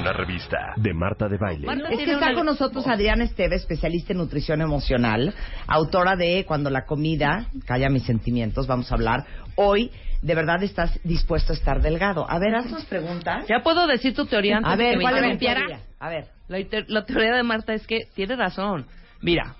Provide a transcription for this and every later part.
Una revista de Marta de Baile. Es que está con nosotros Adriana Esteve, especialista en nutrición emocional, autora de Cuando la comida calla mis sentimientos. Vamos a hablar hoy. De verdad estás dispuesto a estar delgado. A ver, haznos preguntas. Ya puedo decir tu teoría antes A de ver, que me ¿cuál es teoría? A ver. La teoría de Marta es que tiene razón. Mira,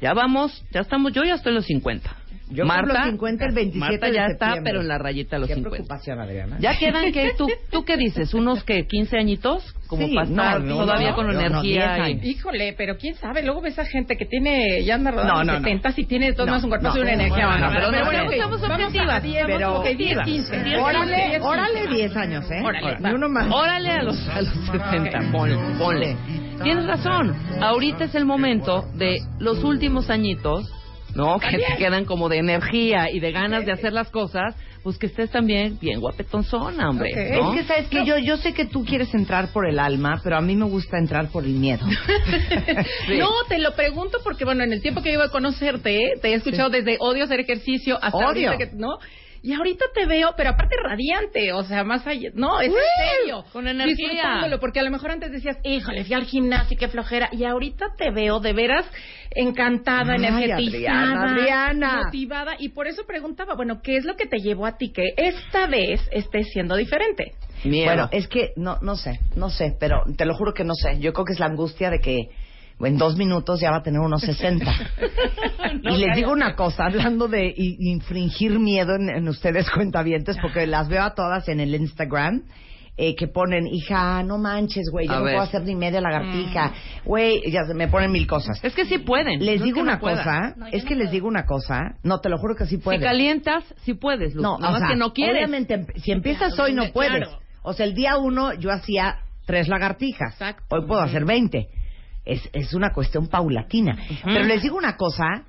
ya vamos, ya estamos, yo ya estoy en los 50. Yo Marta, cumplo 50 el 27 Marta de ya está, septiembre. pero en la rayita de los Qué 50. preocupación, Adriana. Ya quedan que tú, tú qué dices, unos que 15 añitos, como Sí, para no, todavía no, con no, no, energía 10 y-. Híjole, pero quién sabe, luego ves a gente que tiene, ya anda rodando no, no. 70 y tiene todo No, más un cuerpo no. y una energía. Bueno, pero no, bueno, a objetivas. 10, Pero- vamos, ok, 10, 15. 10, Órale, 15, órale 10 años, ¿eh? Órale, uno más. Órale a los, a los 60, ponle, ponle. Tienes razón, ahorita es el momento de los últimos añitos, ¿no? Que te quedan como de energía y de ganas de hacer las cosas, pues que estés también bien guapetonzona, hombre. Es que sabes que yo yo sé que tú quieres entrar por el alma, pero a mí me gusta entrar por el miedo. Sí. No, te lo pregunto porque, bueno, en el tiempo que llevo de conocerte, te he escuchado desde odio hacer ejercicio hasta Odio. ahorita que, ¿no? Y ahorita te veo, pero aparte radiante, o sea, más allá, no, es en serio. con energía. Disfrutándolo, porque a lo mejor antes decías, híjole, fui al gimnasio, qué flojera, y ahorita te veo de veras encantada, Ay, energetizada, Adriana, Adriana. motivada, y por eso preguntaba, bueno, ¿qué es lo que te llevó a ti que esta vez estés siendo diferente? Miedo. Bueno, es que no no sé, no sé, pero te lo juro que no sé. Yo creo que es la angustia de que en dos minutos ya va a tener unos 60. y les digo una cosa, hablando de infringir miedo en, en ustedes cuentavientes, porque las veo a todas en el Instagram. eh, que ponen, hija, no manches, güey, yo A no ver. puedo hacer ni media lagartija, güey, ya se me ponen mil cosas. Es que sí pueden. Les no digo no una cosa, es que les digo una cosa, no, te lo juro que sí Si pueden. calientas, sí puedes. No, Nada o más sea, que no quieres. Obviamente, em- si empiezas hoy no Claro. puedes. O sea, el día uno yo hacía tres lagartijas. Exacto. Hoy puedo hacer 20. Es, es una cuestión paulatina. Pero les digo una cosa,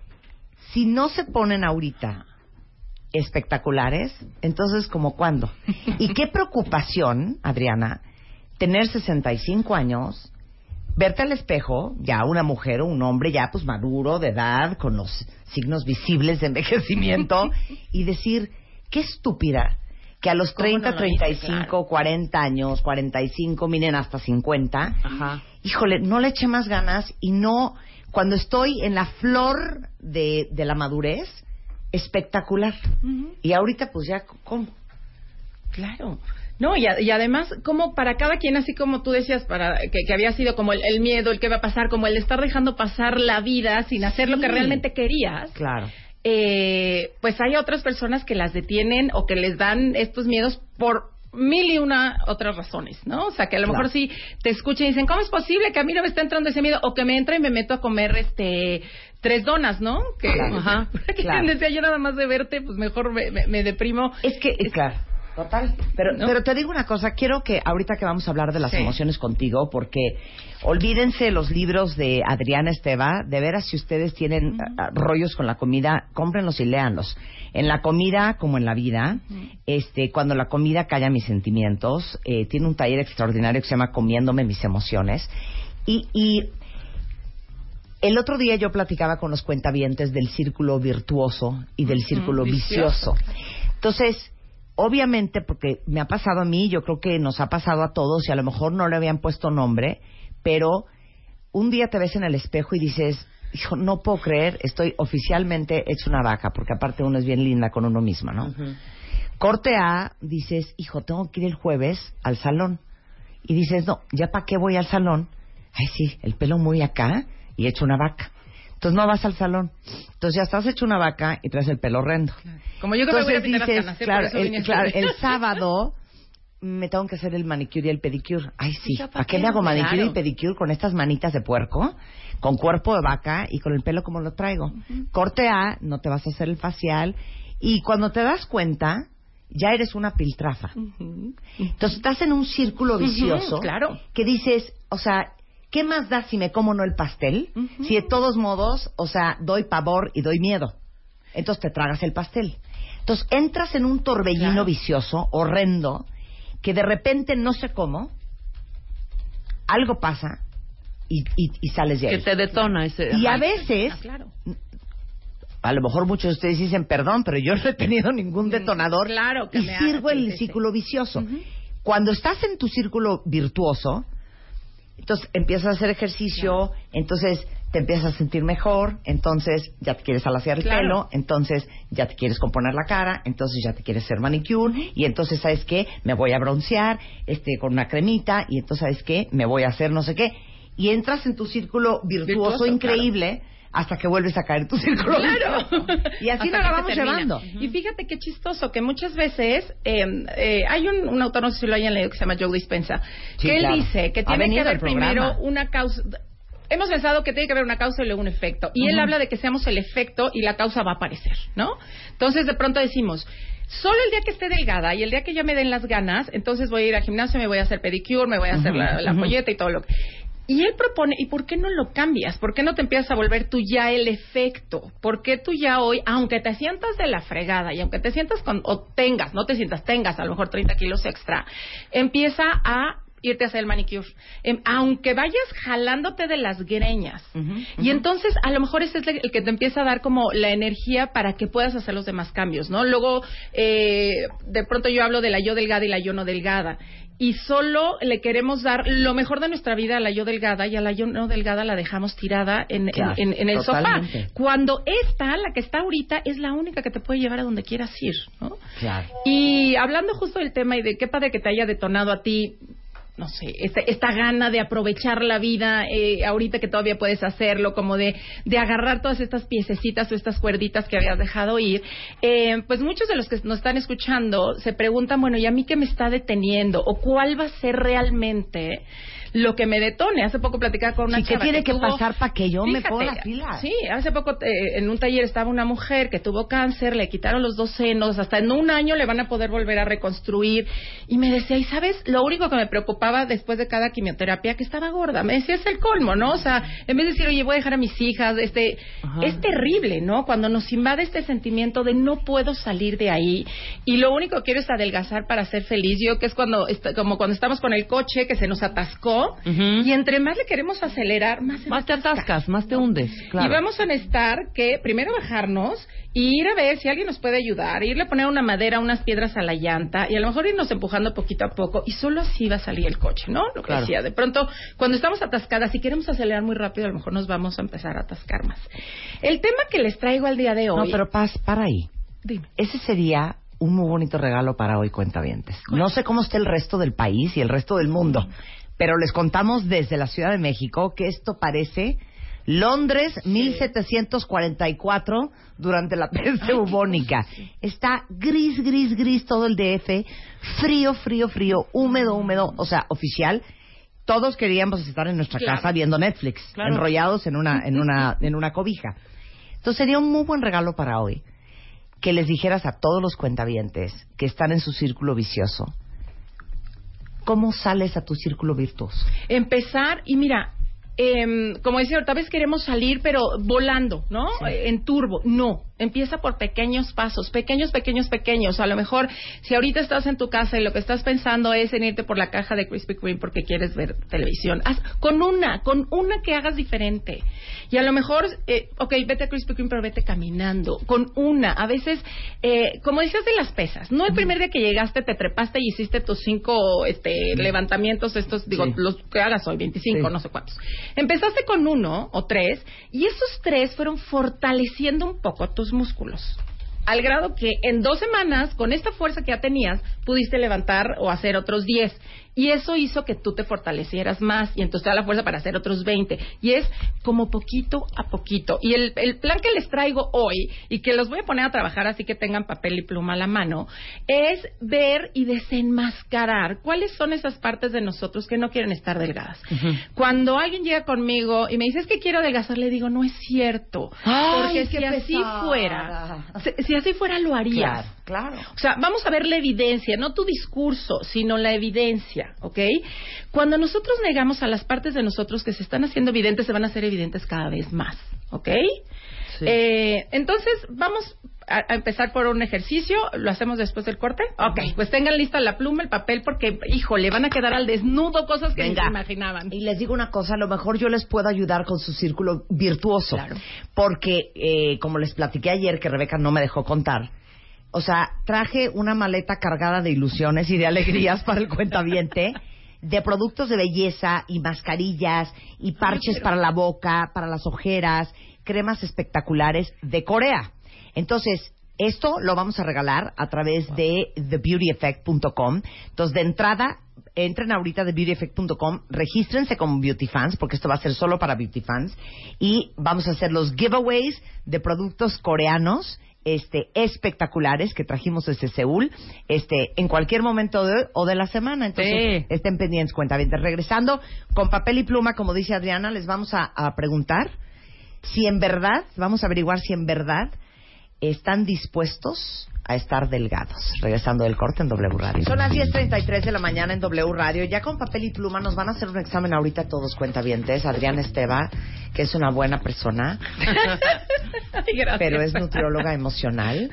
si no se ponen ahorita espectaculares, entonces como cuándo? Y qué preocupación, Adriana, tener 65 años, verte al espejo, ya una mujer o un hombre ya pues maduro, de edad, con los signos visibles de envejecimiento, y decir, qué estúpida, que a los ¿Cómo 30, no lo hice? 35, Claro. 40 años, 45, miren hasta 50, Ajá. híjole, no le eché más ganas y no, cuando estoy en la flor de, de la madurez, espectacular. Y ahorita pues ya, ¿cómo? Claro. No, y, a- y además, como para cada quien, así como tú decías, para que, que había sido como el, el miedo, el que va a pasar, como el estar dejando pasar la vida sin hacer lo que realmente querías, Claro. Eh, pues hay otras personas que las detienen o que les dan estos miedos por mil y una otras razones, ¿no? O sea, que a lo Claro. mejor sí te escuchan y dicen, ¿cómo es posible que a mí no me está entrando ese miedo? O que me entra y me meto a comer, este, tres donas, ¿no? Que, Claro. ajá. Que Claro. decía yo nada más de verte, pues mejor me, me- me deprimo. Es que, claro, total. Pero, ¿No? pero te digo una cosa, quiero que ahorita que vamos a hablar de las Sí. emociones contigo, porque olvídense los libros de Adriana Esteva, de veras si ustedes tienen ah, rollos con la comida, cómprenlos y léanlos. En la comida como en la vida, este, cuando la comida calla mis sentimientos, eh, tiene un taller extraordinario que se llama Comiéndome mis emociones. Y, y el otro día yo platicaba con los cuentavientes del círculo virtuoso y del círculo vicioso. vicioso. Entonces, obviamente, porque me ha pasado a mí, yo creo que nos ha pasado a todos y a lo mejor no le habían puesto nombre, pero un día te ves en el espejo y dices, hijo, no puedo creer, estoy oficialmente hecho una vaca, porque aparte uno es bien linda con uno misma, ¿no? Corte A, dices, hijo, tengo que ir el jueves al salón. Y dices, no, ¿ya para qué voy al salón? Ay, sí, el pelo muy acá y hecho una vaca. Entonces no vas al salón. Entonces ya estás hecho una vaca y traes el pelo horrendo. Como yo que me voy a pintar las dices, canas, ¿eh? claro, el, a claro, el sábado me tengo que hacer el manicure y el pedicure. Ay, sí. Ya, ¿pa' ¿Para qué me hago manicure Claro. y pedicure con estas manitas de puerco? Con cuerpo de vaca y con el pelo como lo traigo. Corte A, no te vas a hacer el facial. Y cuando te das cuenta, ya eres una piltrafa. Entonces estás en un círculo vicioso. Claro. Que dices, o sea, ¿qué más da si me como o no el pastel? Si de todos modos, o sea, doy pavor y doy miedo. Entonces te tragas el pastel. Entonces entras en un torbellino Claro. vicioso, horrendo, que de repente no sé cómo, algo pasa y, y- y sales de Que ahí. te detona ese. Y a veces, Ah, claro. a lo mejor muchos de ustedes dicen perdón, pero yo no he tenido ningún detonador Mm, claro que y me sirvo en el círculo vicioso. Cuando estás en tu círculo virtuoso, entonces empiezas a hacer ejercicio, entonces te empiezas a sentir mejor, entonces ya te quieres alaciar el Claro. pelo, entonces ya te quieres componer la cara, entonces ya te quieres hacer manicure y entonces sabes qué, me voy a broncear, este con una cremita y entonces sabes qué, me voy a hacer no sé qué. Y entras en tu círculo virtuoso, Virtuoso, increíble hasta que vuelves a caer tu círculo Claro. y así nos la vamos llevando. Y fíjate qué chistoso, que muchas veces eh, eh, hay un, un autor, no sé si lo hayan leído, que se llama Joe Dispensa, Sí, que él claro. dice que tiene que haber primero una causa... Hemos pensado que tiene que haber una causa y luego un efecto. Y él habla de que seamos el efecto y la causa va a aparecer, ¿no? Entonces, de pronto decimos, solo el día que esté delgada y el día que ya me den las ganas, entonces voy a ir al gimnasio, me voy a hacer pedicure, me voy a hacer la, la polleta y todo lo que... Y él propone, ¿y por qué no lo cambias? ¿Por qué no te empiezas a volver tú ya el efecto? ¿Por qué tú ya hoy, aunque te sientas de la fregada y aunque te sientas con, o tengas, no te sientas, tengas a lo mejor 30 kilos extra, empieza a irte a hacer el manicure. Em, aunque vayas jalándote de las greñas. Y entonces, a lo mejor ese es el que te empieza a dar como la energía para que puedas hacer los demás cambios, ¿no? Luego, eh, de pronto yo hablo de la yo delgada y la yo no delgada. Y solo le queremos dar lo mejor de nuestra vida a la yo delgada y a la yo no delgada la dejamos tirada en, en- Claro, en- en el totalmente. sofá. Cuando esta, la que está ahorita, es la única que te puede llevar a donde quieras ir, ¿no? Claro. Y hablando justo del tema y de qué padre que te haya detonado a ti, no sé, esta, esta gana de aprovechar la vida eh, ahorita que todavía puedes hacerlo, como de, de agarrar todas estas piececitas o estas cuerditas que habías dejado ir, eh, pues muchos de los que nos están escuchando se preguntan, bueno, ¿y a mí qué me está deteniendo? ¿O cuál va a ser realmente lo que me detone? Hace poco platicaba con una Sí, ¿qué chava tiene que tuvo- pasar para que yo me ponga las pilas? Sí, hace poco eh, en un taller estaba una mujer que tuvo cáncer, le quitaron los dos senos, hasta en un año le van a poder volver a reconstruir. Y me decía, ¿y sabes? Lo único que me preocupaba después de cada quimioterapia, que estaba gorda. Me decía, es el colmo, ¿no? O sea, en vez de decir, oye, voy a dejar a mis hijas, este, Ajá. es terrible, ¿no? Cuando nos invade este sentimiento de no puedo salir de ahí y lo único que quiero es adelgazar para ser feliz. Yo que es cuando, est- como cuando estamos con el coche que se nos atascó Y entre más le queremos acelerar, más Más te atasca. atascas, más te hundes. Claro. Y vamos a necesitar que primero bajarnos y ir a ver si alguien nos puede ayudar, irle a poner una madera, unas piedras a la llanta y a lo mejor irnos empujando poquito a poco y solo así va a salir el coche, ¿no? Lo que Claro. decía, de pronto cuando estamos atascadas y queremos acelerar muy rápido, a lo mejor nos vamos a empezar a atascar más. El tema que les traigo al día de No, hoy... pero paz, para ahí. Dime. Ese sería un muy bonito regalo para hoy, cuentavientes. No sé cómo está el resto del país y el resto del mundo, pero les contamos desde la Ciudad de México que esto parece Londres 1744 durante la peste bubónica. Está gris, gris, gris todo el DF, frío, frío, frío, húmedo, húmedo, o sea, oficial. Todos queríamos estar en nuestra Claro. casa viendo Netflix, Claro. enrollados en una, en una, en una cobija. Entonces sería un muy buen regalo para hoy que les dijeras a todos los cuentavientes que están en su círculo vicioso, ¿cómo sales a tu círculo virtuoso? empezar y mira, em, como decía, tal vez queremos salir, pero volando, ¿no? Eh, En turbo. No. Empieza por pequeños pasos, pequeños, pequeños, pequeños. A lo mejor, si ahorita estás en tu casa y lo que estás pensando es en irte por la caja de Krispy Kreme porque quieres ver televisión, haz con una, con una que hagas diferente. Y a lo mejor, eh, ok, vete a Krispy Kreme, pero vete caminando, con una. A veces, eh, como decías de las pesas, no el primer día que llegaste te trepaste y hiciste tus cinco este, levantamientos, estos, digo, Sí. los que hagas hoy, 25, Sí. no sé cuántos. Empezaste con uno o tres y esos tres fueron fortaleciendo un poco tus músculos. al grado que en dos semanas, con esta fuerza que ya tenías, pudiste levantar o hacer otros 10. Y eso hizo que tú te fortalecieras más y entonces te da la fuerza para hacer otros 20. Y es como poquito a poquito. Y el, el plan que les traigo hoy y que los voy a poner a trabajar así que tengan papel y pluma a la mano, es ver y desenmascarar cuáles son esas partes de nosotros que no quieren estar delgadas. Cuando alguien llega conmigo y me dice es que quiero adelgazar, le digo no es cierto. Ay, porque si así fuera, si, si así fuera lo harías. Claro, claro. O sea, vamos a ver la evidencia, no tu discurso, sino la evidencia, ¿ok? Cuando nosotros negamos a las partes de nosotros que se están haciendo evidentes, se van a hacer evidentes cada vez más, ¿ok? Sí. Eh, entonces, vamos a, a empezar por un ejercicio. ¿Lo hacemos después del corte? Ok, pues tengan lista la pluma, el papel, porque, híjole, van a quedar al desnudo cosas que Venga. ni se imaginaban. Y les digo una cosa, a lo mejor yo les puedo ayudar con su círculo virtuoso. Claro. Porque, eh, como les platiqué ayer, que Rebeca no me dejó contar, o sea, traje una maleta cargada de ilusiones y de alegrías para el cuentaviente, de productos de belleza y mascarillas y parches para la boca, para las ojeras, cremas espectaculares de Corea. Entonces, esto lo vamos a regalar a través de thebeautyeffect.com. Entonces, de entrada, entren ahorita a thebeautyeffect.com, regístrense como beauty fans, porque esto va a ser solo para beauty fans, y vamos a hacer los giveaways de productos coreanos este espectaculares que trajimos desde Seúl este en cualquier momento de hoy o de la semana entonces Sí. estén pendientes cuenta regresando con papel y pluma como dice Adriana les vamos a, a preguntar si en verdad vamos a averiguar si en verdad están dispuestos a estar delgados. Regresando del corte en W Radio. Son las 10.33 de la mañana en W Radio. Ya con papel y pluma nos van a hacer un examen ahorita todos cuentavientes. Adrián Esteva, que es una buena persona, pero es nutrióloga emocional.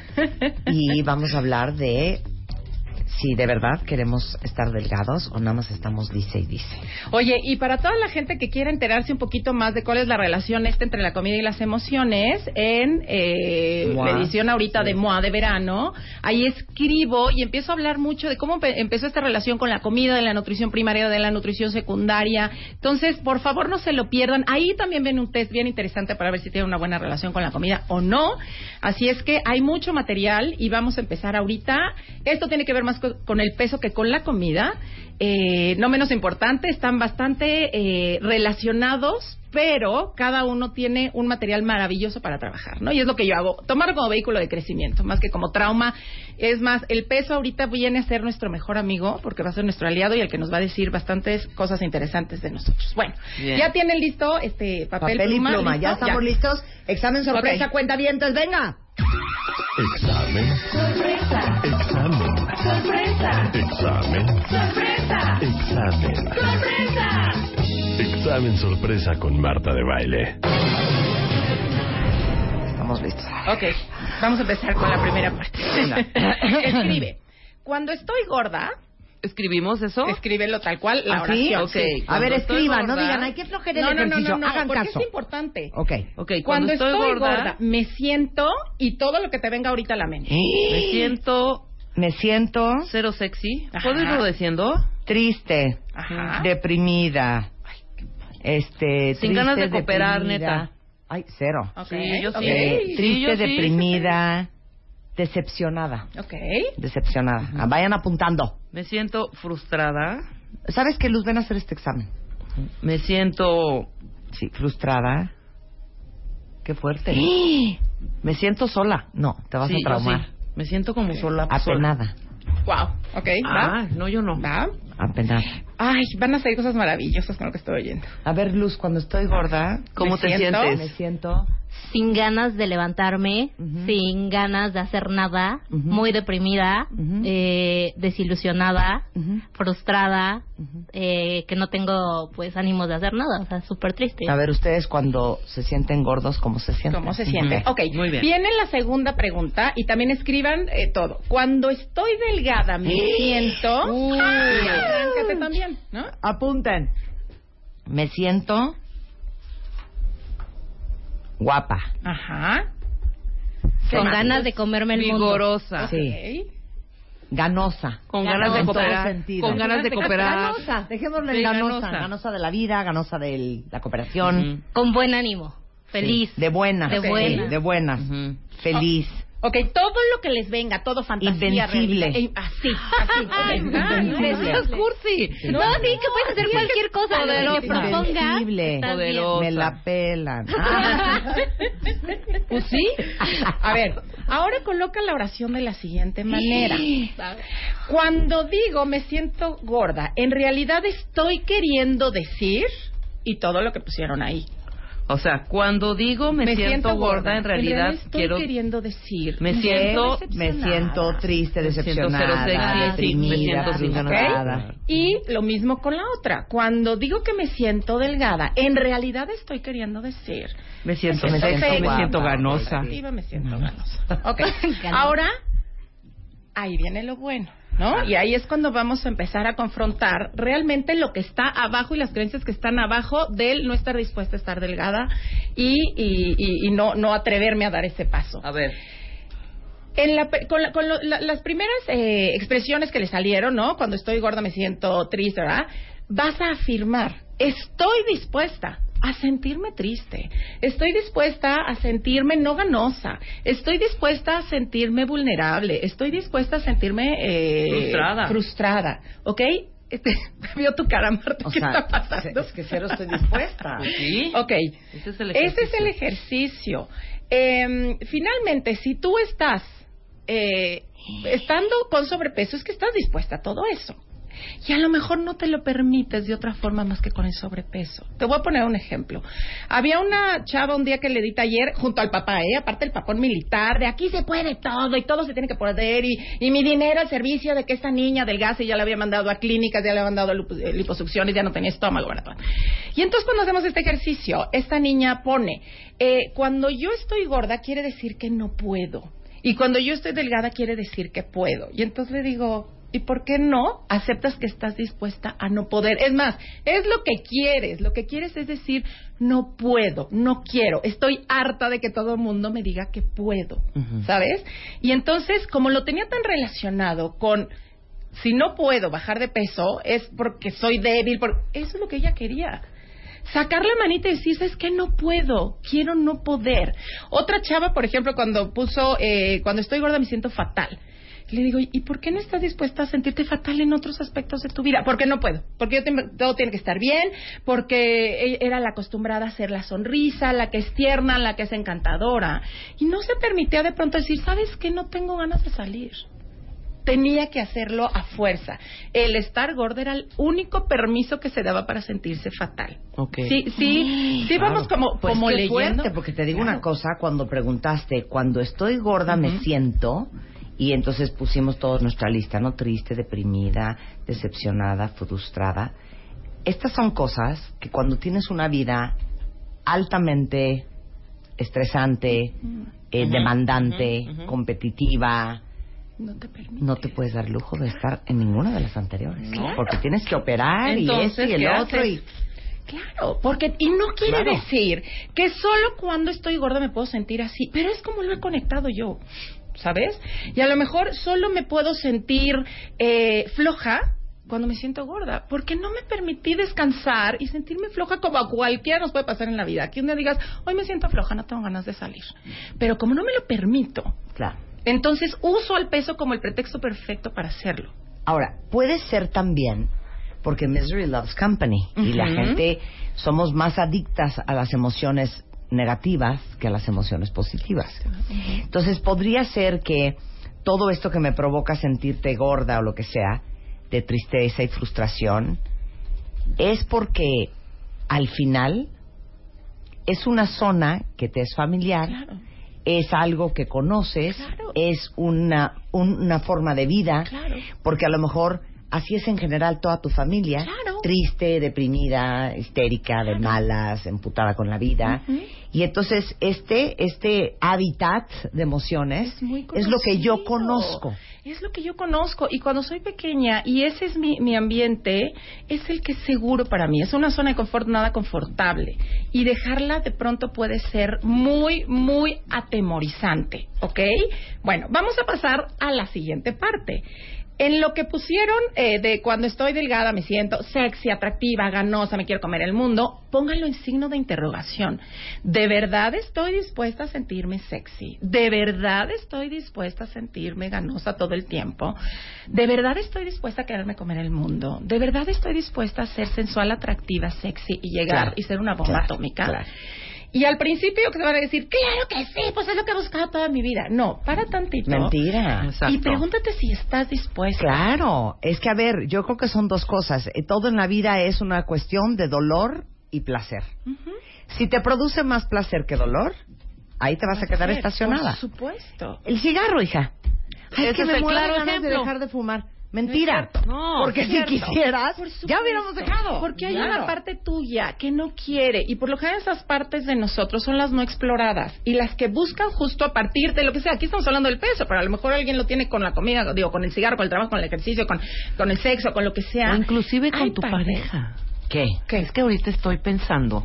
Y vamos a hablar de si de verdad queremos estar delgados o nada más estamos dice y dice. Oye, y para toda la gente que quiera enterarse un poquito más de cuál es la relación esta entre la comida y las emociones, en eh, Mua. la edición ahorita de MOA de verano, ahí escribo y empiezo a hablar mucho de cómo empe- empezó esta relación con la comida, de la nutrición primaria, de la nutrición secundaria. Entonces, por favor, no se lo pierdan. Ahí también ven un test bien interesante para ver si tienen una buena relación con la comida o no. Así es que hay mucho material y vamos a empezar ahorita. Esto tiene que ver más con el peso que con la comida. Eh, no menos importante, están bastante eh, relacionados, pero cada uno tiene un material maravilloso para trabajar, ¿no? Y es lo que yo hago, tomarlo como vehículo de crecimiento, más que como trauma. Es más, el peso ahorita viene a ser nuestro mejor amigo, porque va a ser nuestro aliado y el que nos va a decir bastantes cosas interesantes de nosotros. Bueno, Bien. ya tienen listo este papel, Papel y pluma, pluma, ¿listo? ya estamos listos. Examen sorpresa, cuenta vientos, venga. Examen. Sorpresa. Examen. Sorpresa. Examen. Sorpresa. Examen. Sorpresa. Examen sorpresa con Marta de baile. Estamos listos. Ok, vamos a empezar con la primera parte. Escribe. Cuando estoy gorda, ¿Escribimos eso? escríbelo tal cual, la ¿Así? oración. Sí. A ver, Cuando estoy escriban, no digan, ay, qué flojera No, el no, no, ejercicio. no, no, Hagan porque caso. es importante. Ok. Ok, Cuando, estoy, gorda, gorda, me siento y todo lo que te venga ahorita a la mente. me siento Me siento cero sexy. Ajá. ¿Puedo irlo diciendo? triste, Ajá. deprimida, este, Sin triste, ganas de cooperar, deprimida. neta. Ay, cero. Ok, Sí, yo sí. Eh, Sí, triste, yo sí. deprimida, decepcionada, ok. decepcionada. Ah, Vayan apuntando. Me siento frustrada. ¿Sabes qué, Luz? Ven a hacer este examen. Me siento... Sí, frustrada. Qué fuerte. Me siento sola. No, te vas sí, a traumar. sí. Me siento como sola. Apenada. Wow, ok, va. Ah, no, yo no. Va. Apenada. Ay, van a salir cosas maravillosas con lo que estoy oyendo. A ver, Luz, cuando estoy gorda, ¿Cómo Me te siento- me sientes? siento sin ganas de levantarme, sin ganas de hacer nada, muy deprimida, eh, desilusionada, frustrada, eh, que no tengo pues ánimos de hacer nada, o sea, súper triste. A ver, ustedes cuando se sienten gordos, ¿cómo se sienten? ¿Cómo se siente? Ujú. Ok, Muy bien. Viene la segunda pregunta y también escriban eh, todo. Cuando estoy delgada, me siento. Uy. Arráncate también, ¿no? Apunten. Me siento guapa. Ajá. ¿Qué Con ganas de comerme el mundo. Vigorosa. Sí. Ganosa. Con ganas de cooperar. Con ganas de cooperar. Ganosa. Dejémoslo en Sí, ganosa. ganosa. Ganosa de la vida, ganosa de la cooperación. Con buen ánimo, feliz. Sí, De buenas. De sí, buenas. de buenas. Ujú. Feliz. Ok, todo lo que les venga, todo fantasía. Invencible. realidad, eh, así, así. Ay, Invencible. eso es cursi. No, sí, que puedes hacer cualquier cosa. Poderosa. que propongas. Invencible. está bien. Poderosa. Me la pelan. Pues sí. A ver, ahora coloca la oración de la siguiente manera. Cuando digo me siento gorda, en realidad estoy queriendo decir y todo lo que pusieron ahí. O sea, cuando digo me, siento, gorda, en realidad estoy quiero queriendo decir. me siento Me siento triste, Me siento decepcionada, cero sexy, sí, me deprimida. Y lo mismo con la otra. Cuando digo que me siento delgada, en realidad estoy queriendo decir. me siento Me siento me siento ganosa. Me siento ganosa. Ok. Ahora, ahí viene lo bueno. ¿No? Y ahí es cuando vamos a empezar a confrontar realmente lo que está abajo y las creencias que están abajo del no estar dispuesta a estar delgada y, y, y- y no, no atreverme a dar ese paso. A ver. En la, con la- con lo- la- las primeras eh, expresiones que le salieron, ¿no? Cuando estoy gorda me siento triste, ¿verdad? Vas a afirmar, estoy dispuesta a sentirme triste, estoy dispuesta a sentirme no ganosa, estoy dispuesta a sentirme vulnerable, estoy dispuesta a sentirme eh, Frustrada. frustrada, ¿ok? Este, veo tu cara, Marta, O ¿qué sea, está pasando? es que cero estoy dispuesta. Sí. Ok. Ese es el Ese es ejercicio. el ejercicio. Eh, finalmente, si tú estás eh, estando con sobrepeso, es que estás dispuesta a todo eso. Y a lo mejor no te lo permites de otra forma más que con el sobrepeso. Te voy a poner un ejemplo. Había una chava un día que le di taller junto al papá, ¿eh? aparte el papón militar, de aquí se puede todo y todo se tiene que poder y, y mi dinero al servicio de que esta niña delgase ya la había mandado a clínicas, ya le había mandado lipo- eh, liposucciones, ya no tenía estómago, ¿verdad? Y entonces cuando hacemos este ejercicio, esta niña pone, eh, cuando yo estoy gorda quiere decir que no puedo. Y cuando yo estoy delgada quiere decir que puedo. Y entonces le digo, ¿y por qué no aceptas que estás dispuesta a no poder? Es más, es lo que quieres. Lo que quieres es decir, no puedo, no quiero. Estoy harta de que todo el mundo me diga que puedo. ¿Sabes? Y entonces, como lo tenía tan relacionado con si no puedo bajar de peso es porque soy débil, por... eso es lo que ella quería. Sacar la manita y decir, es que no puedo, quiero no poder. Otra chava, por ejemplo, cuando puso, eh, cuando estoy gorda me siento fatal. Le digo, ¿y por qué no estás dispuesta a sentirte fatal en otros aspectos de tu vida? Porque no puedo. Porque yo tengo- todo tiene que estar bien. Porque e- era la acostumbrada a ser la sonrisa, la que es tierna, la que es encantadora. Y no se permitía de pronto decir, ¿sabes qué? No tengo ganas de salir tenía que hacerlo a fuerza. El estar gorda era el único permiso que se daba para sentirse fatal. Ok. Sí, sí, sí vamos como, Pues como leyendo. fuerte, porque te digo una cosa, cuando preguntaste, cuando estoy gorda me siento, y entonces pusimos todos nuestra lista, ¿no? Triste, deprimida, decepcionada, frustrada. Estas son cosas que cuando tienes una vida altamente estresante, eh, demandante, competitiva, No te permite. no te puedes dar lujo de estar en ninguna de las anteriores, ¿no? Claro. Porque tienes que operar y esto y el ¿qué otro y Claro, porque y no quiere Claro. decir que solo cuando estoy gorda me puedo sentir así, pero es como lo he conectado yo, ¿sabes? Y a lo mejor solo me puedo sentir eh, floja cuando me siento gorda, porque no me permití descansar y sentirme floja como a cualquiera nos puede pasar en la vida. Que un día digas, hoy me siento floja, no tengo ganas de salir. Pero como no me lo permito, claro. entonces uso el peso como el pretexto perfecto para hacerlo. Ahora, puede ser también porque Misery Loves Company y la gente somos más adictas a las emociones negativas que a las emociones positivas. Entonces, podría ser que todo esto que me provoca sentirte gorda o lo que sea, de tristeza y frustración, es porque al final es una zona que te es familiar, Claro. es algo que conoces, Claro. es una, un- una forma de vida, Claro. porque a lo mejor así es en general toda tu familia, Claro. Triste, deprimida, histérica, de malas, emputada con la vida. Y entonces este este hábitat de emociones Es lo que yo conozco. Es lo que yo conozco. Y cuando soy pequeña y ese es mi, mi ambiente, es el que es seguro para mí. Es una zona de confort nada confortable. Y dejarla de pronto puede ser muy, muy atemorizante. ¿Ok? Bueno, vamos a pasar a la siguiente parte. En lo que pusieron eh, de cuando estoy delgada me siento sexy, atractiva, ganosa, me quiero comer el mundo, pónganlo en signo de interrogación. ¿De verdad estoy dispuesta a sentirme sexy? ¿De verdad estoy dispuesta a sentirme ganosa todo el tiempo? ¿De verdad estoy dispuesta a quererme comer el mundo? ¿De verdad estoy dispuesta a ser sensual, atractiva, sexy y llegar Claro. y ser una bomba Claro, atómica? claro. Y al principio que se van a decir, claro que sí, pues es lo que he buscado toda mi vida. No, para tantito. Mentira. Exacto. Y pregúntate si estás dispuesta. Claro, es que a ver, yo creo que son dos cosas. Eh, Todo en la vida es una cuestión de dolor y placer. Si te produce más placer que dolor, ahí te vas a quedar Por estacionada. supuesto. El cigarro, hija. Ay, Ese que es me el muero de claro ganas de ejemplo. dejar de fumar. Mentira. No, Porque es si quisieras, Por ya hubiéramos dejado. Porque hay Claro. una parte tuya que no quiere y por lo general esas partes de nosotros son las no exploradas y las que buscan justo a partir de lo que sea. Aquí estamos hablando del peso, pero a lo mejor alguien lo tiene con la comida, digo, con el cigarro, con el trabajo, con el ejercicio, con, con el sexo, con lo que sea. O inclusive con Hay tu partes. pareja. ¿Qué? Es que ahorita estoy pensando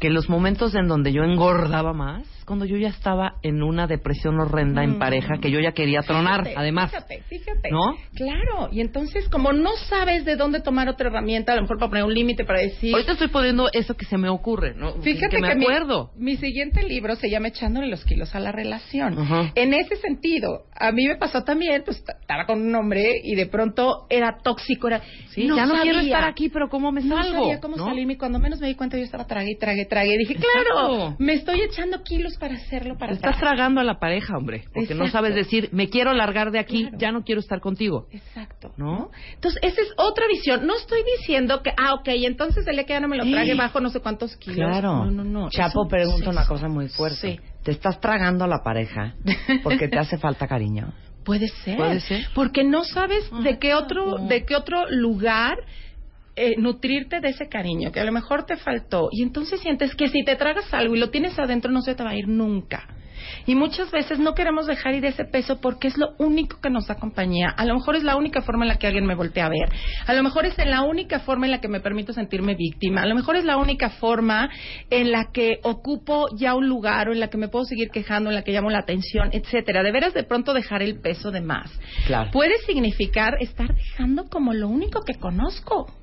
que los momentos en donde yo engordaba más, cuando yo ya estaba en una depresión horrenda en Mm. pareja, que yo ya quería tronar, Fíjate, además. Fíjate, fíjate. ¿No? Claro, y entonces como no sabes de dónde tomar otra herramienta, a lo mejor para poner un límite para decir... Ahorita estoy poniendo eso que se me ocurre, ¿no? Fíjate que me mi- acuerdo. Mi, siguiente libro se llama Echándole los kilos a la relación. En ese sentido, a mí me pasó también, pues estaba con un hombre y de pronto era tóxico, era... Sí, ya no quiero sabía. estar aquí, pero ¿cómo me No salgo? sabía cómo ¿no? salirme y cuando menos me di cuenta yo estaba trague y trague, trague. Dije, claro, me estoy echando kilos para hacerlo para estás atrás. tragando a la pareja, hombre, porque no sabes decir, me quiero largar de aquí, Claro. ya no quiero estar contigo. Exacto. ¿No? Entonces, esa es otra visión. No estoy diciendo que, ah, ok, entonces el ya no me lo trague bajo no sé cuántos kilos. Claro. No, no, no. Chapo Eso- pregunta sí, una cosa muy fuerte. Sí. ¿Te estás tragando a la pareja porque te hace falta cariño? Puede ser. Puede ser. Porque no sabes de qué otro, de qué otro lugar eh, nutrirte de ese cariño que a lo mejor te faltó. Y entonces sientes que si te tragas algo y lo tienes adentro no se te va a ir nunca. Y muchas veces no queremos dejar ir ese peso porque es lo único que nos da compañía. A lo mejor es la única forma en la que alguien me voltea a ver. A lo mejor es la única forma en la que me permito sentirme víctima. A lo mejor es la única forma en la que ocupo ya un lugar o en la que me puedo seguir quejando, en la que llamo la atención, etcétera. De veras de pronto dejar el peso de más. Claro. Puede significar estar dejando como lo único que conozco.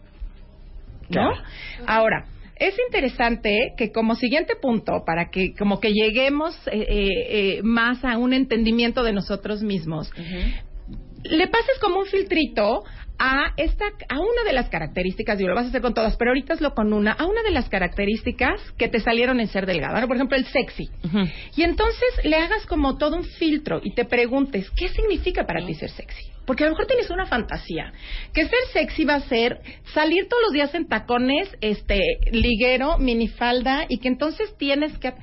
¿No? Claro. Ahora, es interesante que como siguiente punto, para que como que lleguemos eh, eh, eh, más a un entendimiento de nosotros mismos, le pases como un filtrito a esta a una de las características, digo, lo vas a hacer con todas, pero ahorita hazlo con una, a una de las características que te salieron en ser delgada, por ejemplo, el sexy. Y entonces le hagas como todo un filtro y te preguntes, ¿qué significa para ti ser sexy? Porque a lo mejor tienes una fantasía, que ser sexy va a ser salir todos los días en tacones, este, liguero, minifalda, y que entonces tienes que...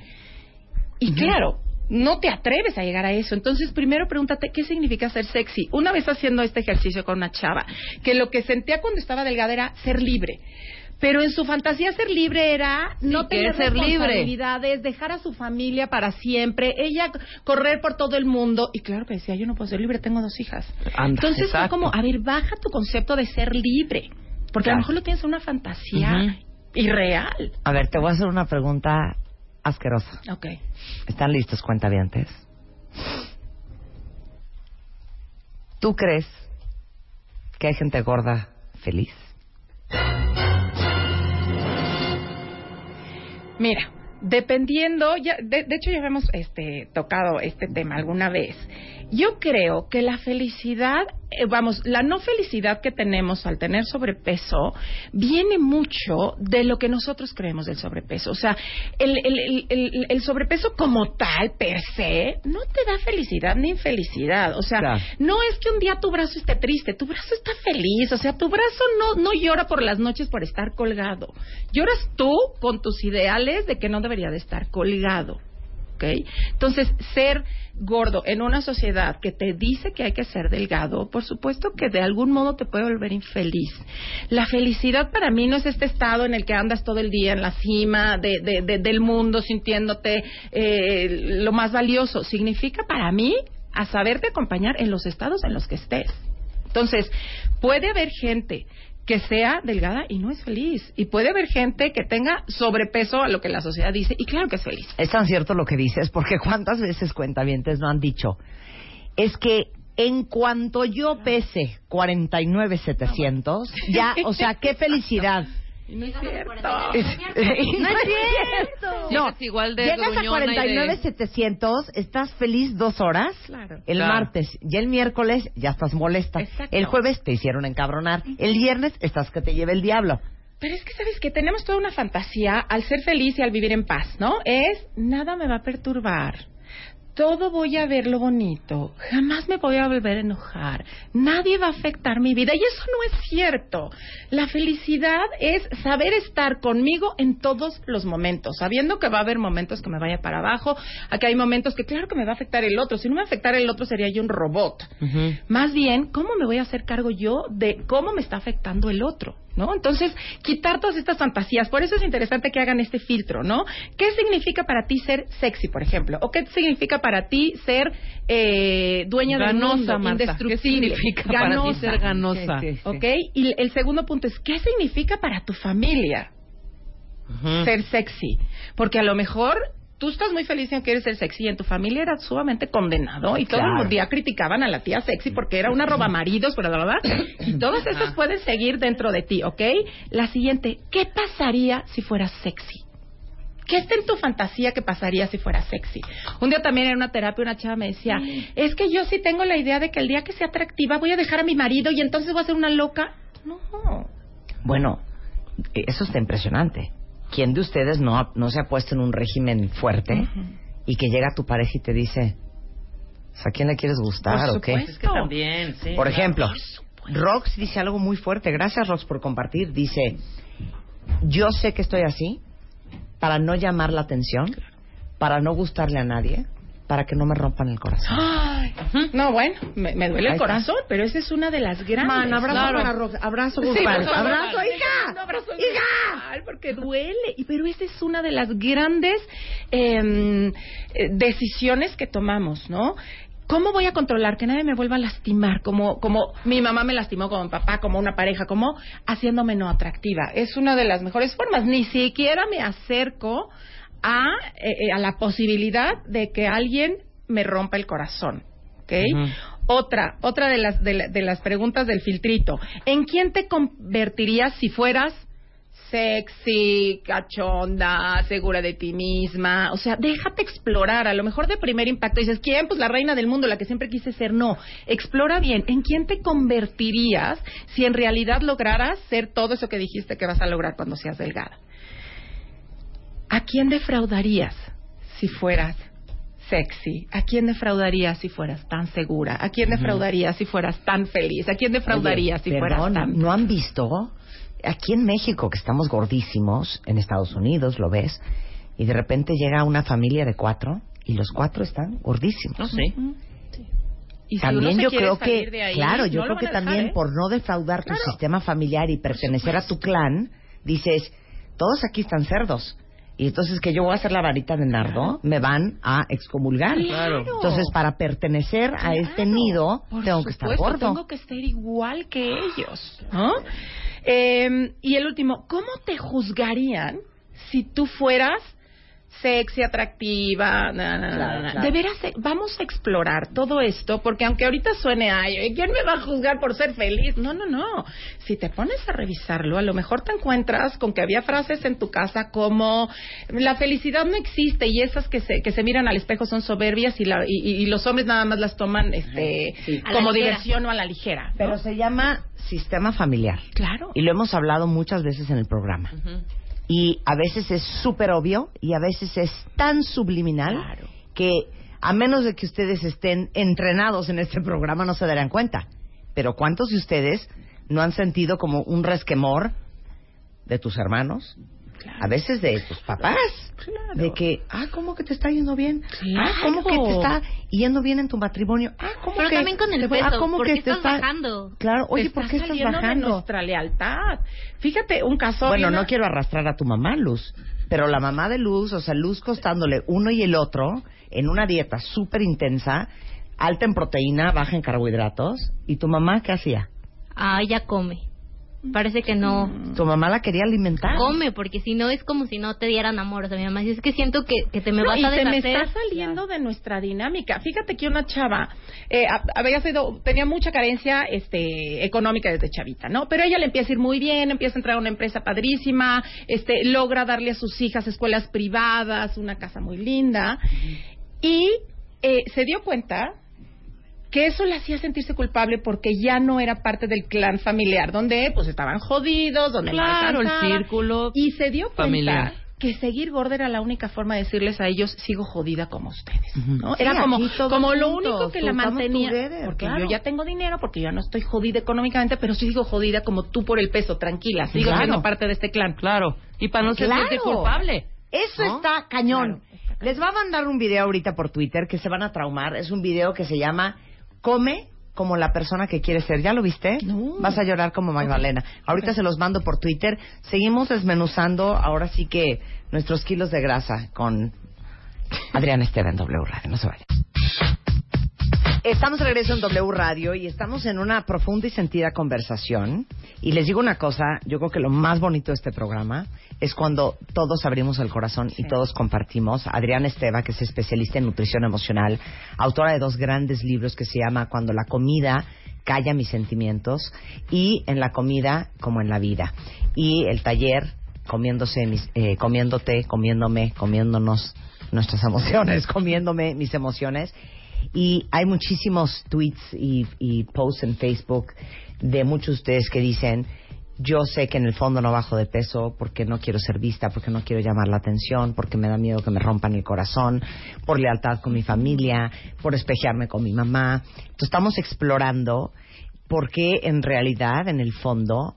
Y claro, no te atreves a llegar a eso. Entonces, primero pregúntate qué significa ser sexy. Una vez haciendo este ejercicio con una chava, que lo que sentía cuando estaba delgada era ser libre. Pero en su fantasía ser libre era no tener ser libre. responsabilidades, dejar a su familia para siempre, ella correr por todo el mundo. Y claro que decía, yo no puedo ser libre, tengo dos hijas. Anda, Entonces fue exacto. como, a ver, baja tu concepto de ser libre. Porque a lo mejor lo tienes en una fantasía irreal. A ver, te voy a hacer una pregunta asquerosa. Ok. ¿Están listos, cuentavientes? ¿Tú crees que hay gente gorda feliz? Mira, dependiendo, ya, de, de hecho ya hemos este, tocado este tema alguna vez. Yo creo que la felicidad, eh, vamos, la no felicidad que tenemos al tener sobrepeso viene mucho de lo que nosotros creemos del sobrepeso. O sea, el, el, el, el- sobrepeso como tal, per se, no te da felicidad ni infelicidad. O sea, Claro. no es que un día tu brazo esté triste, tu brazo está feliz, o sea, tu brazo no, no llora por las noches por estar colgado. Lloras tú con tus ideales de que no debería de estar colgado. ¿Ok? Entonces, ser gordo en una sociedad que te dice que hay que ser delgado, por supuesto que de algún modo te puede volver infeliz. La felicidad para mí no es este estado en el que andas todo el día en la cima de- de- de- del mundo sintiéndote eh, lo más valioso. Significa para mí a saberte acompañar en los estados en los que estés. Entonces, puede haber gente que sea delgada y no es feliz. Y puede haber gente que tenga sobrepeso a lo que la sociedad dice y claro que es feliz. Es tan cierto lo que dices, porque cuántas veces cuentavientes no han dicho, es que En cuanto yo pese 49,700, ya, o sea, qué felicidad. Y no es cierto. no es cierto. No, Llegas igual de llegas a gruñona y de- 49,700, estás feliz dos horas. Claro. El Claro. martes y el miércoles ya estás molesta. Exacto. El jueves te hicieron encabronar. El viernes estás que te lleve el diablo. Pero es que sabes que tenemos toda una fantasía al ser feliz y al vivir en paz, ¿no? Es nada me va a perturbar. Todo voy a ver lo bonito. Jamás me voy a volver a enojar. Nadie va a afectar mi vida. Y eso no es cierto. La felicidad es saber estar conmigo en todos los momentos, sabiendo que va a haber momentos que me vaya para abajo, a que hay momentos que claro que me va a afectar el otro. Si no me afectara el otro sería yo un robot. Más bien, ¿cómo me voy a hacer cargo yo de cómo me está afectando el otro? ¿No? Entonces, quitar todas estas fantasías. Por eso es interesante que hagan este filtro, ¿no? ¿Qué significa para ti ser sexy, por ejemplo? ¿O qué significa para ti ser eh, dueña del Ganosa, mundo, Marta. ¿Qué indestructible? significa para ti ser ganosa? Sí, sí, sí. ¿Ok? Y el segundo punto es, ¿qué significa para tu familia ser sexy? Porque a lo mejor tú estás muy feliz en que eres ser sexy y en tu familia era sumamente condenado y todo Claro. el día criticaban a la tía sexy porque era una roba maridos, bla, bla, bla. Y todos esos pueden seguir dentro de ti, ¿ok? La siguiente, ¿qué pasaría si fueras sexy? ¿Qué está en tu fantasía que pasaría si fuera sexy? Un día también en una terapia una chava me decía, es que yo sí tengo la idea de que el día que sea atractiva voy a dejar a mi marido y entonces voy a ser una loca. No. Bueno, eso está impresionante. ¿Quién de ustedes no, no se ha puesto en un régimen fuerte y que llega tu pareja y te dice, ¿a quién le quieres gustar Por o qué? supuesto. Es que también, sí. Por ejemplo, Rox dice algo muy fuerte. Gracias, Rox, por compartir. Dice, yo sé que estoy así para no llamar la atención, para no gustarle a nadie, para que no me rompan el corazón. Ay, no, bueno, me, me duele Ahí el está. corazón, pero esa es una de las grandes. Man, abrazo Claro. para Rox. Abrazo Sí, grupal. Abrazo, hija. Un abrazo ¡Hija! porque duele. Y pero esa es una de las grandes em, eh, decisiones que tomamos, ¿no? ¿Cómo voy a controlar que nadie me vuelva a lastimar? Como, como mi mamá me lastimó, como mi papá, como una pareja, como haciéndome no atractiva. Es una de las mejores formas. Ni siquiera me acerco a, eh, eh, a la posibilidad de que alguien me rompa el corazón. ¿ok? Otra, otra de las, de, la- de las preguntas del filtrito. ¿En quién te convertirías si fueras sexy, cachonda, segura de ti misma? O sea, déjate explorar. A lo mejor de primer impacto dices, ¿quién? Pues la reina del mundo, la que siempre quise ser. No, explora bien. ¿En quién te convertirías si en realidad lograras ser todo eso que dijiste que vas a lograr cuando seas delgada? ¿A quién defraudarías si fueras sexy? ¿A quién defraudarías si fueras tan segura? ¿A quién defraudarías si fueras tan feliz? ¿A quién defraudarías si fueras tan... ¿No han visto? Aquí en México, que estamos gordísimos, en Estados Unidos, lo ves, y de repente llega una familia de cuatro y los cuatro están gordísimos. No sé. Y si también yo creo que, de ahí, claro, yo no creo que dejar, también ¿eh? por no defraudar Claro. tu sistema familiar y pertenecer a tu clan, dices, todos aquí están cerdos. Y entonces que yo voy a hacer la varita de nardo, me van a excomulgar. Claro. Entonces, para pertenecer a este nido, por tengo que estar gordo. Tengo que ser igual que ellos, ¿no? Eh, y el último, ¿cómo te juzgarían si tú fueras sexy, atractiva? Na, na, Claro, na? claro. De veras, eh, vamos a explorar todo esto, porque aunque ahorita suene, ay, ¿quién me va a juzgar por ser feliz? No, no, no. Si te pones a revisarlo, a lo mejor te encuentras con que había frases en tu casa como la felicidad no existe y esas que se, que se miran al espejo son soberbias y, la, y, y- los hombres nada más las toman este, Sí. Como diversión o a la ligera. ¿no? Pero se llama sistema familiar. claro. Y lo hemos hablado muchas veces en el programa. Y a veces es súper obvio y a veces es tan subliminal Claro. que a menos de que ustedes estén entrenados en este programa no se darán cuenta. Pero ¿cuántos de ustedes no han sentido como un resquemor de tus hermanos? A veces de tus papás. Claro. De que, ah, ¿cómo que te está yendo bien? Claro. Ah, ¿cómo que te está yendo bien en tu matrimonio? Ah, ¿cómo Pero que también con el te- peso. Ah, ¿cómo ¿Por que qué te estás está- bajando? Claro, oye, ¿por qué estás saliendo de bajando? nuestra lealtad. Fíjate, un caso. Bueno, no una- quiero arrastrar a tu mamá, Luz, pero la mamá de Luz, o sea, Luz costándole uno y el otro en una dieta súper intensa, alta en proteína, baja en carbohidratos, ¿y tu mamá qué hacía? Ah, ella come. Parece que no Tu mamá la quería alimentar. come, porque si no es como si no te dieran amor. O sea, mi mamá dice, es que siento que, que te me No, vas y a se me deshacer. está saliendo de nuestra dinámica. Fíjate que una chava eh, a- había sido, tenía mucha carencia este, económica desde chavita, ¿no? Pero ella le empieza a ir muy bien, empieza a entrar a una empresa padrísima, este, logra darle a sus hijas escuelas privadas, una casa muy linda, y eh, se dio cuenta que eso le hacía sentirse culpable porque ya no era parte del clan familiar, donde pues estaban jodidos, donde Claro, el círculo y se dio cuenta familiar. que seguir gorda era la única forma de decirles a ellos sigo jodida como ustedes, ¿no? Sí, era como como lo único que la mantenía porque claro. yo ya tengo dinero, porque yo ya no estoy jodida económicamente, pero sí sigo jodida como tú por el peso, tranquila, sigo Claro. siendo parte de este clan. Claro. Y para no sentirte Claro. culpable. Eso ¿No? está cañón. Les va a mandar un video ahorita por Twitter que se van a traumar. Es un video que se llama Come como la persona que quieres ser. ¿Ya lo viste? No. Vas a llorar como Magdalena. Ahorita se los mando por Twitter. Seguimos desmenuzando ahora sí que nuestros kilos de grasa con Adrián Esteban W Radio. No se vaya. Estamos de regreso en W Radio y estamos en una profunda y sentida conversación. Y les digo una cosa, yo creo que lo más bonito de este programa es cuando todos abrimos el corazón y todos compartimos. Adriana Esteva, que es especialista en nutrición emocional, autora de dos grandes libros que se llama Cuando la comida calla mis sentimientos y En la comida como en la vida. Y el taller comiéndose mis, eh, comiéndote, comiéndome, comiéndonos nuestras emociones, comiéndome mis emociones. Y hay muchísimos tweets y, posts en Facebook de muchos de ustedes que dicen, yo sé que en el fondo no bajo de peso porque no quiero ser vista, porque no quiero llamar la atención, porque me da miedo que me rompan el corazón, por lealtad con mi familia, por espejearme con mi mamá. Entonces estamos explorando por qué en realidad, en el fondo,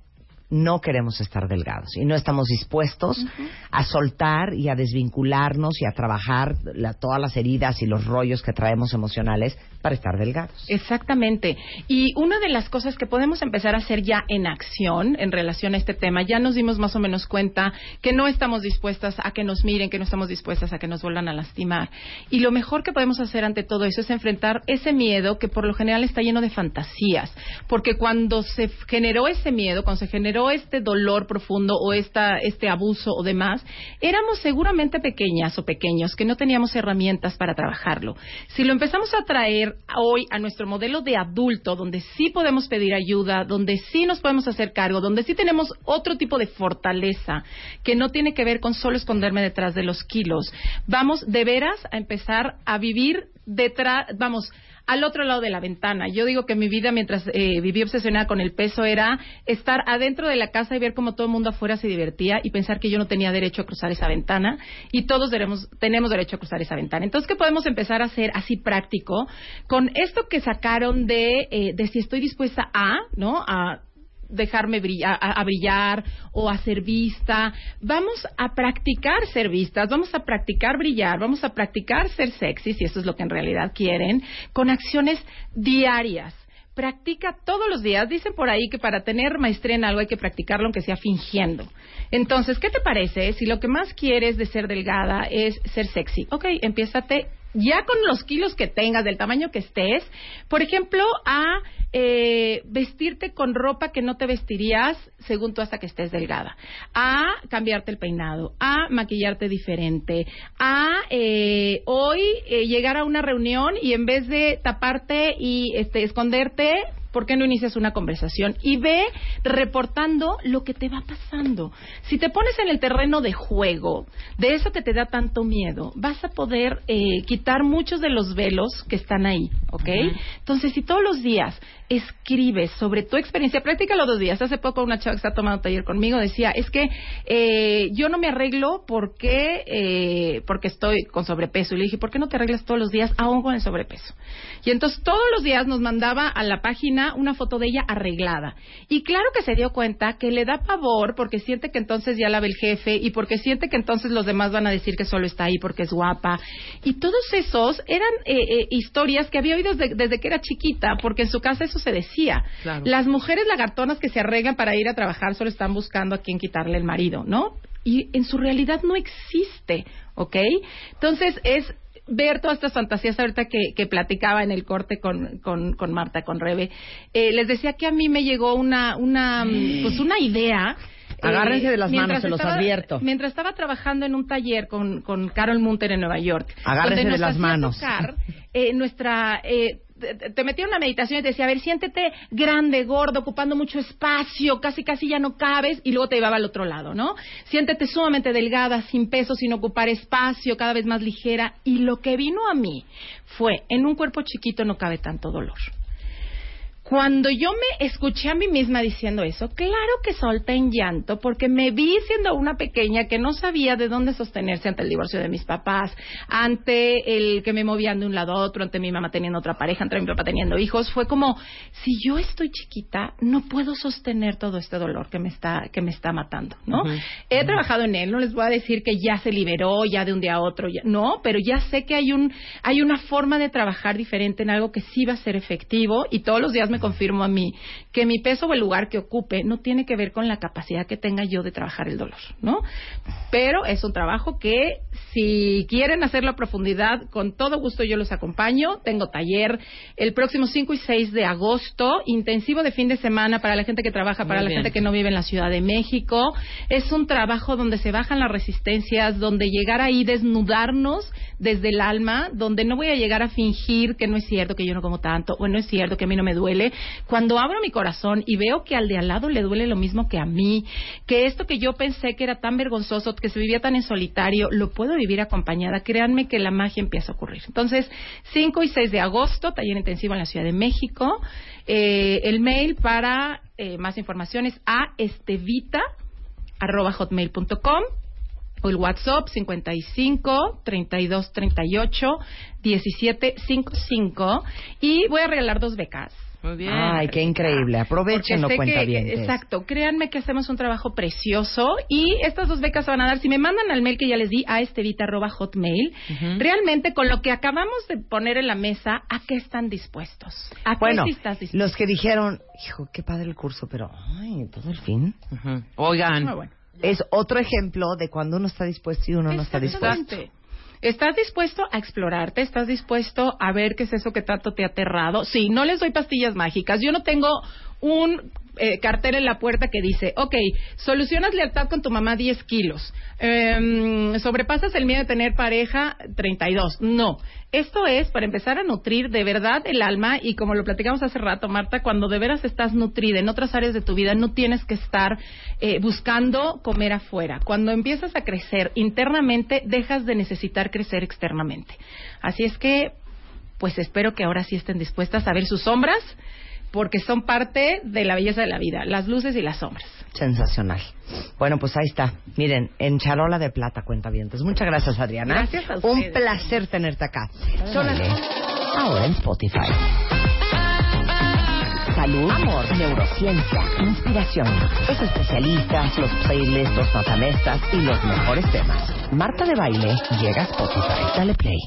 no queremos estar delgados y no estamos dispuestos a soltar y a desvincularnos y a trabajar la- todas las heridas y los rollos que traemos emocionales para estar delgados. Exactamente. Y una de las cosas que podemos empezar a hacer ya en acción en relación a este tema, ya nos dimos más o menos cuenta que no estamos dispuestas a que nos miren, que no estamos dispuestas a que nos vuelvan a lastimar. Y lo mejor que podemos hacer ante todo eso es enfrentar ese miedo que por lo general está lleno de fantasías. Porque cuando se generó ese miedo, cuando se generó este dolor profundo o esta, este abuso o demás, éramos seguramente pequeñas o pequeños que no teníamos herramientas para trabajarlo. Si lo empezamos a traer hoy a nuestro modelo de adulto, donde sí podemos pedir ayuda, donde sí nos podemos hacer cargo, donde sí tenemos otro tipo de fortaleza que no tiene que ver con solo esconderme detrás de los kilos, vamos de veras a empezar a vivir detrás, vamos, al otro lado de la ventana. Yo digo que mi vida mientras eh, viví obsesionada con el peso era estar adentro de la casa y ver cómo todo el mundo afuera se divertía y pensar que yo no tenía derecho a cruzar esa ventana y todos debemos- tenemos derecho a cruzar esa ventana. Entonces, ¿qué podemos empezar a hacer así práctico con esto que sacaron de, eh, de si estoy dispuesta a, ¿no? A dejarme brillar, a, a brillar o a ser vista. Vamos a practicar ser vistas, vamos a practicar brillar, vamos a practicar ser sexy, si eso es lo que en realidad quieren, con acciones diarias. Practica todos los días. Dicen por ahí que para tener maestría en algo hay que practicarlo aunque sea fingiendo. Entonces, ¿qué te parece si lo que más quieres de ser delgada es ser sexy? Ok, empiézate ya con los kilos que tengas, del tamaño que estés, por ejemplo, a eh, vestirte con ropa que no te vestirías según tú hasta que estés delgada, a cambiarte el peinado, a maquillarte diferente, a eh, hoy eh, llegar a una reunión y en vez de taparte y este, esconderte, ¿por qué no inicias una conversación? Y ve reportando lo que te va pasando. Si te pones en el terreno de juego, de eso que te da tanto miedo, vas a poder eh, quitar muchos de los velos que están ahí, ¿ok? Entonces, si todos los días escribes sobre tu experiencia, practícalo dos días. Hace poco una chava que está tomando taller conmigo decía, es que eh, yo no me arreglo porque, eh, porque estoy con sobrepeso. Y le dije, ¿por qué no te arreglas todos los días aún con el sobrepeso? Y entonces todos los días nos mandaba a la página una foto de ella arreglada. Y claro que se dio cuenta que le da pavor porque siente que entonces ya la ve el jefe y porque siente que entonces los demás van a decir que solo está ahí porque es guapa. Y todos esos eran eh, eh, historias que había oído desde, desde que era chiquita porque en su casa eso se decía. Claro. Las mujeres lagartonas que se arreglan para ir a trabajar solo están buscando a quién quitarle el marido, ¿no? Y en su realidad no existe, ¿ok? Entonces es ver todas estas fantasías ahorita que, que platicaba en el corte con, con, con Marta, con Rebe. Eh, les decía que a mí me llegó una, una, pues una idea. Agárrense eh, de las manos, se los estaba- advierto. Mientras estaba trabajando en un taller con, con Carol Munter en Nueva York. Agárrense donde de las manos. tocar, eh, nuestra... eh, te- metía en una meditación y te decía, a ver, siéntete grande, gordo, ocupando mucho espacio, casi casi ya no cabes, y luego te llevaba al otro lado, ¿no? Siéntete sumamente delgada, sin peso, sin ocupar espacio, cada vez más ligera. Y lo que vino a mí fue, en un cuerpo chiquito no cabe tanto dolor. Cuando yo me escuché a mí misma diciendo eso, claro que solté en llanto porque me vi siendo una pequeña que no sabía de dónde sostenerse ante el divorcio de mis papás, ante el que me movían de un lado a otro, ante mi mamá teniendo otra pareja, ante mi papá teniendo hijos. Fue como, si yo estoy chiquita, no puedo sostener todo este dolor que me está, que me está matando, ¿no? He trabajado en él, no les voy a decir que ya se liberó, ya de un día a otro, ya- no, pero ya sé que hay un, hay una forma de trabajar diferente en algo que sí va a ser efectivo y todos los días me confirmo a mí que mi peso o el lugar que ocupe no tiene que ver con la capacidad que tenga yo de trabajar el dolor, ¿no? Pero es un trabajo que si quieren hacerlo a profundidad, con todo gusto yo los acompaño. Tengo taller el próximo 5 y 6 de agosto, intensivo de fin de semana para la gente que trabaja, para Muy la bien. gente que no vive en la Ciudad de México. Es un trabajo donde se bajan las resistencias, donde llegar ahí, desnudarnos desde el alma, donde no voy a llegar a fingir que no es cierto que yo no como tanto, o no es cierto que a mí no me duele. Cuando abro mi corazón y veo que al de al lado le duele lo mismo que a mí, que esto que yo pensé que era tan vergonzoso, que se vivía tan en solitario, lo puedo vivir acompañada, créanme que la magia empieza a ocurrir. Entonces, 5 y 6 de agosto, taller intensivo en la Ciudad de México. Eh, el mail para eh, más informaciones a estevita arroba hotmail.com o el WhatsApp 55 32 38 17 55 y voy a regalar dos becas. Muy bien. Ay, qué increíble. Aprovechenlo, cuenta bien. Exacto, créanme que hacemos un trabajo precioso y estas dos becas se van a dar. Si me mandan al mail que ya les di a estevita.hotmail, realmente con lo que acabamos de poner en la mesa, ¿a qué están dispuestos? ¿A qué Bueno, sí estás dispuesto? los que dijeron, hijo, qué padre el curso, pero, ay, todo el fin. Oigan, Muy bueno. Es otro ejemplo de cuando uno está dispuesto y uno no está dispuesto. ¿Estás dispuesto a explorarte? ¿Estás dispuesto a ver qué es eso que tanto te ha aterrado? Sí, no les doy pastillas mágicas. Yo no tengo un eh, cartel en la puerta que dice, ok, solucionas lealtad con tu mamá 10 kilos, Em, sobrepasas el miedo de tener pareja 32. No, esto es para empezar a nutrir de verdad el alma y como lo platicamos hace rato, Marta, cuando de veras estás nutrida en otras áreas de tu vida, no tienes que estar eh, buscando comer afuera. Cuando empiezas a crecer internamente, dejas de necesitar crecer externamente. Así es que, pues espero que ahora sí estén dispuestas a ver sus sombras, porque son parte de la belleza de la vida, las luces y las sombras. Sensacional. Bueno, pues ahí está. Miren, en charola de plata, cuenta bien. Muchas gracias, Adriana. Gracias a Un placer tenerte acá. Son las- Ahora en Spotify. Salud, amor, neurociencia, inspiración, los especialistas, los playlists, los matamestas y los mejores temas. Marta de Baile llega a Spotify. Dale play.